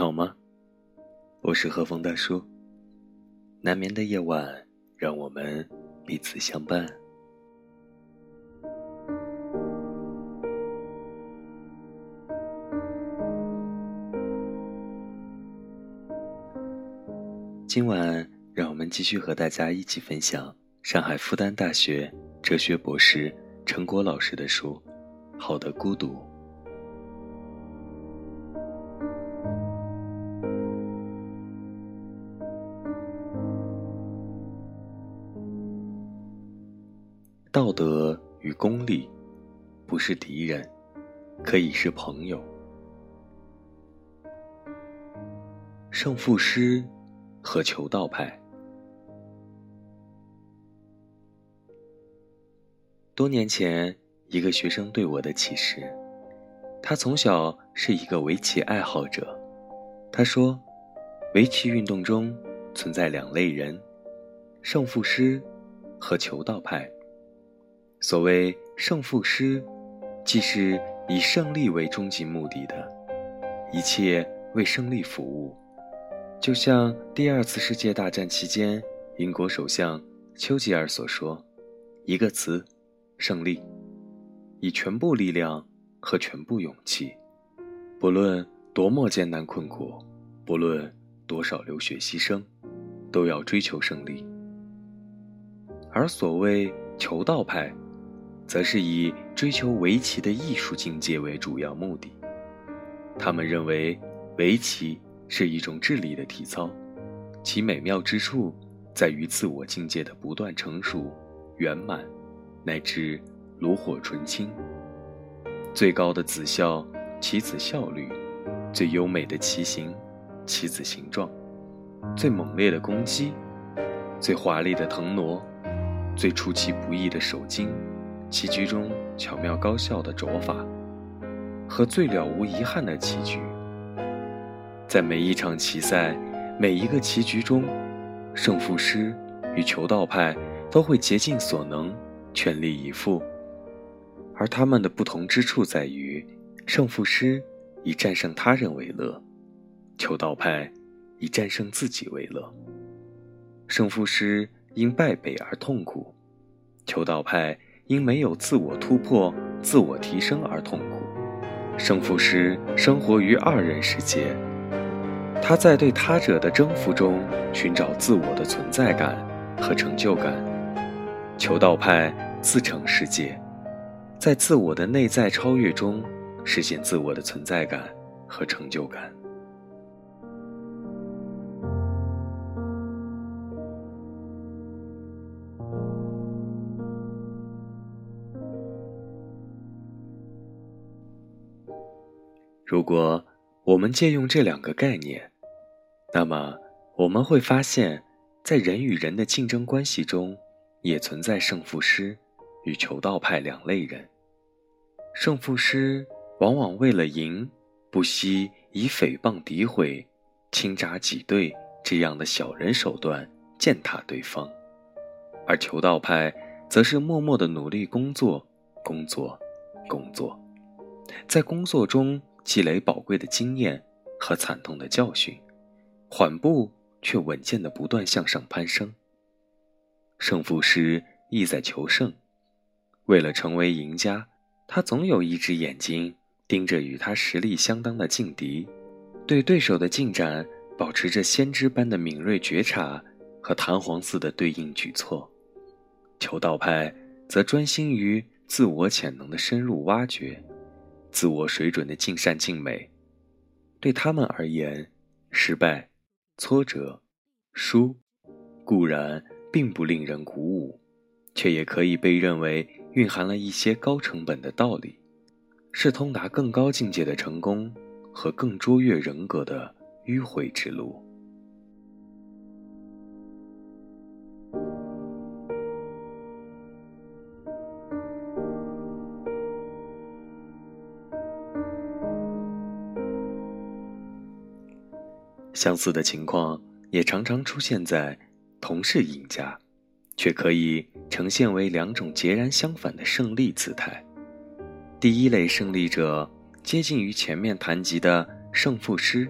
好吗？我是和风大叔。难眠的夜晚，让我们彼此相伴。今晚，让我们继续和大家一起分享上海复旦大学哲学博士陈果老师的书《好的孤独》。道德与功利，不是敌人，可以是朋友。胜负师和求道派。多年前，一个学生对我的启示：他从小是一个围棋爱好者。他说，围棋运动中存在两类人：胜负师和求道派。所谓胜负师，即是以胜利为终极目的的，一切为胜利服务。就像第二次世界大战期间，英国首相丘吉尔所说：“一个词，胜利，以全部力量和全部勇气，不论多么艰难困苦，不论多少流血牺牲，都要追求胜利。”而所谓求道派。则是以追求围棋的艺术境界为主要目的。他们认为，围棋是一种智力的体操，其美妙之处在于自我境界的不断成熟、圆满，乃至炉火纯青。最高的子效，棋子效率；最优美的棋形，棋子形状；最猛烈的攻击，最华丽的腾挪，最出其不意的手筋。棋局中巧妙高效的着法，和最了无遗憾的棋局，在每一场棋赛、每一个棋局中，胜负师与求道派都会竭尽所能、全力以赴。而他们的不同之处在于，胜负师以战胜他人为乐，求道派以战胜自己为乐。胜负师因败北而痛苦，求道派。因没有自我突破、自我提升而痛苦。胜负师生活于二人世界，他在对他者的征服中寻找自我的存在感和成就感。求道派自成世界，在自我的内在超越中实现自我的存在感和成就感。如果我们借用这两个概念，那么我们会发现，在人与人的竞争关系中，也存在胜负师与求道派两类人。胜负师往往为了赢，不惜以诽谤、诋毁、倾轧挤兑这样的小人手段践踏对方；而求道派则是默默的努力工作、工作、工作，在工作中。积累宝贵的经验和惨痛的教训，缓步却稳健的不断向上攀升。胜负师意在求胜，为了成为赢家，他总有一只眼睛盯着与他实力相当的劲敌，对对手的进展保持着先知般的敏锐觉察和弹簧似的对应举措。求道派则专心于自我潜能的深入挖掘。自我水准的尽善尽美，对他们而言，失败、挫折、输，固然并不令人鼓舞，却也可以被认为蕴含了一些高成本的道理，是通达更高境界的成功和更卓越人格的迂回之路。相似的情况也常常出现在同是赢家，却可以呈现为两种截然相反的胜利姿态。第一类胜利者接近于前面谈及的胜负师，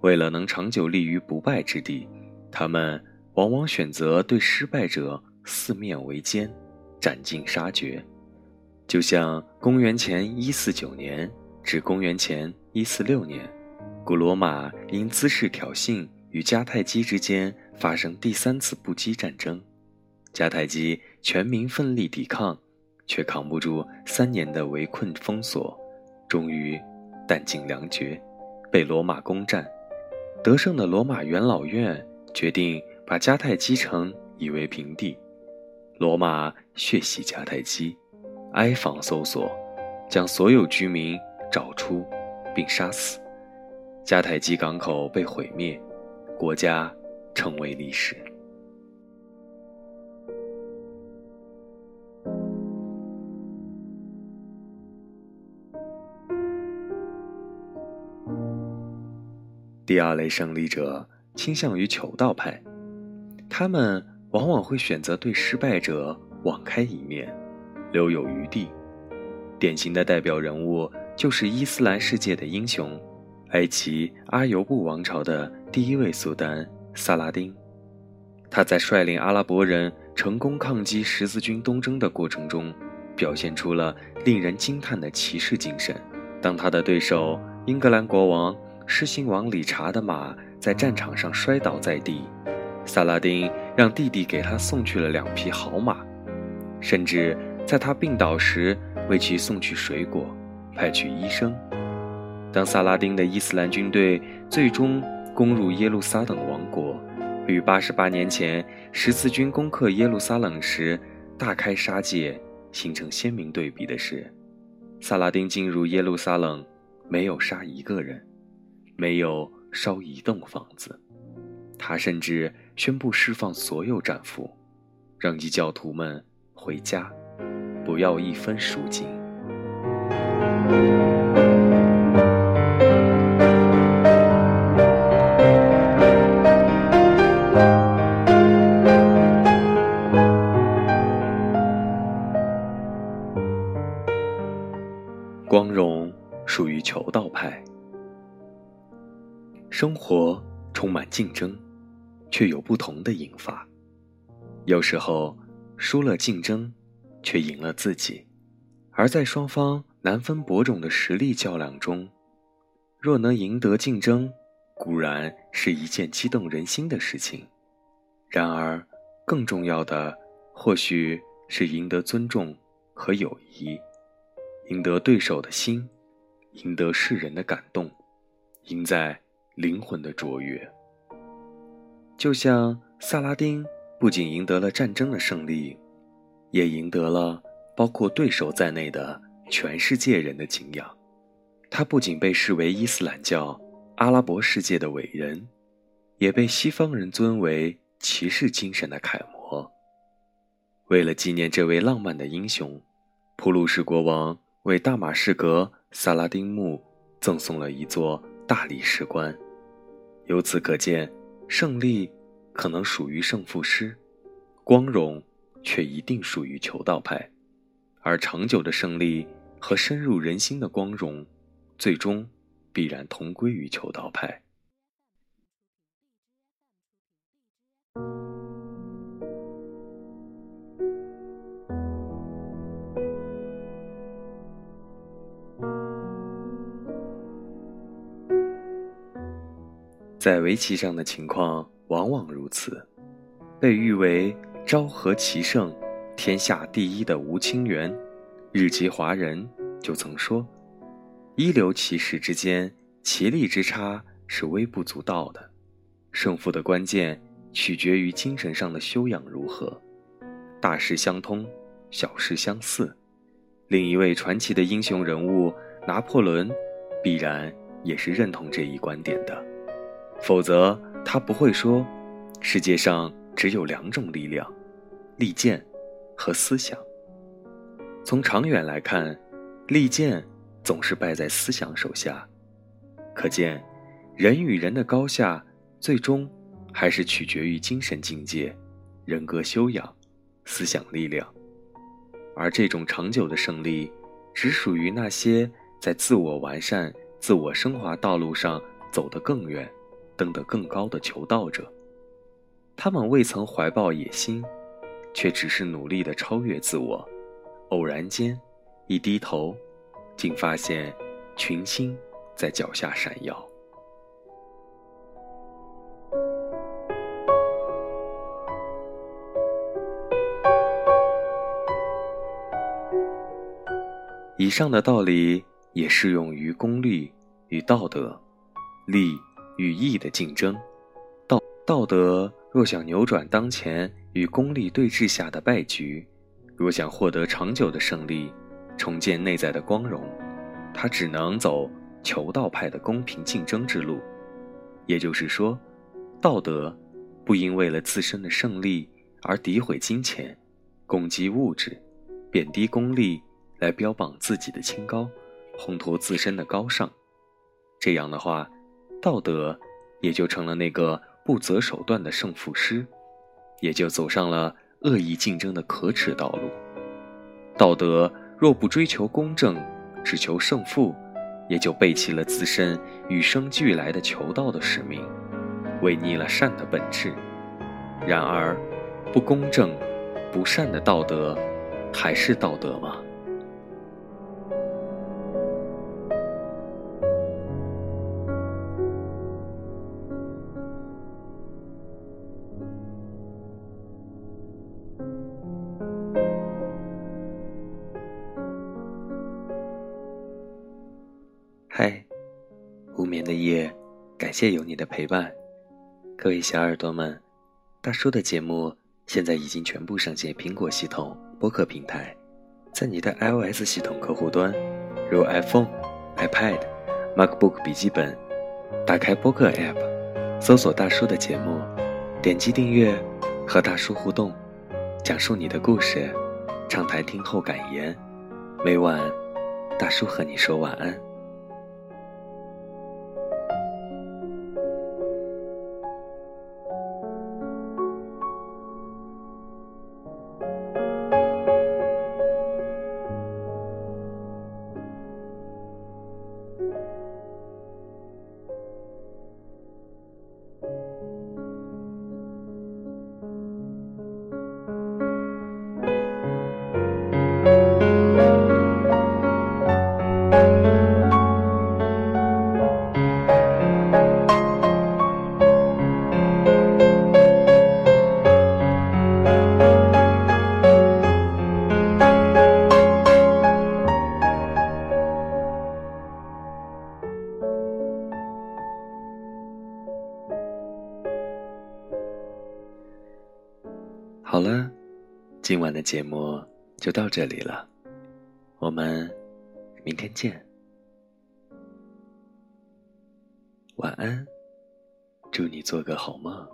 为了能长久立于不败之地，他们往往选择对失败者四面围歼，斩尽杀绝。就像公元前一四九年至公元前一四六年，古罗马因滋事挑衅与迦太基之间发生第三次不羁战争，迦太基全民奋力抵抗，却扛不住三年的围困封锁，终于弹尽粮绝，被罗马攻占。得胜的罗马元老院决定把迦太基城夷为平地，罗马血洗迦太基，挨访搜索，将所有居民找出并杀死，迦太基港口被毁灭，国家成为历史。第二类胜利者倾向于求道派，他们往往会选择对失败者网开一面，留有余地。典型的代表人物就是伊斯兰世界的英雄，埃及阿尤布王朝的第一位苏丹萨拉丁。他在率领阿拉伯人成功抗击十字军东征的过程中，表现出了令人惊叹的骑士精神。当他的对手英格兰国王。狮心王理查的马在战场上摔倒在地，萨拉丁让弟弟给他送去了两匹好马，甚至在他病倒时为其送去水果，派去医生。当萨拉丁的伊斯兰军队最终攻入耶路撒冷王国，与八十八年前十字军攻克耶路撒冷时大开杀戒形成鲜明对比的是，萨拉丁进入耶路撒冷没有杀一个人。没有烧一栋房子，他甚至宣布释放所有战俘，让异教徒们回家，不要一分赎金。光荣属于求道派。生活充满竞争，却有不同的赢法。有时候输了竞争，却赢了自己。而在双方难分伯仲的实力较量中，若能赢得竞争，固然是一件激动人心的事情。然而，更重要的或许是赢得尊重和友谊，赢得对手的心，赢得世人的感动，赢在。灵魂的卓越，就像萨拉丁不仅赢得了战争的胜利，也赢得了包括对手在内的全世界人的敬仰。他不仅被视为伊斯兰教、阿拉伯世界的伟人，也被西方人尊为骑士精神的楷模。为了纪念这位浪漫的英雄，普鲁士国王为大马士革萨拉丁墓赠送了一座大理石棺。由此可见，胜利可能属于胜负师，光荣却一定属于求道派，而长久的胜利和深入人心的光荣，最终必然同归于求道派。在围棋上的情况往往如此，被誉为昭和棋圣、天下第一的吴清源，日籍华人就曾说：“一流棋士之间棋力之差是微不足道的，胜负的关键取决于精神上的修养如何。大事相通，小事相似。”另一位传奇的英雄人物拿破仑，必然也是认同这一观点的。否则，他不会说，世界上只有两种力量，利剑和思想。从长远来看，利剑总是败在思想手下。可见，人与人的高下，最终还是取决于精神境界、人格修养、思想力量。而这种长久的胜利，只属于那些在自我完善、自我升华道路上走得更远。登得更高的求道者。他们未曾怀抱野心，却只是努力地超越自我。偶然间，一低头，竟发现群星在脚下闪耀。以上的道理也适用于功利与道德、利与义的竞争。道道德若想扭转当前与功利对峙下的败局，若想获得长久的胜利，重建内在的光荣，他只能走求道派的公平竞争之路。也就是说，道德不应为了自身的胜利而诋毁金钱、攻击物质、贬低功利。来标榜自己的清高，烘托自身的高尚，这样的话，道德也就成了那个不择手段的胜负师，也就走上了恶意竞争的可耻道路。道德若不追求公正，只求胜负，也就背弃了自身与生俱来的求道的使命，违逆了善的本质。然而，不公正、不善的道德，还是道德吗？谢有你的陪伴，各位小耳朵们，大叔的节目现在已经全部上线苹果系统播客平台，在你的 iOS 系统客户端，如 iPhone、iPad、MacBook 笔记本，打开播客 App，搜索大叔的节目，点击订阅，和大叔互动，讲述你的故事，畅谈听后感言，每晚大叔和你说晚安。节目就到这里了，我们明天见，晚安，祝你做个好梦。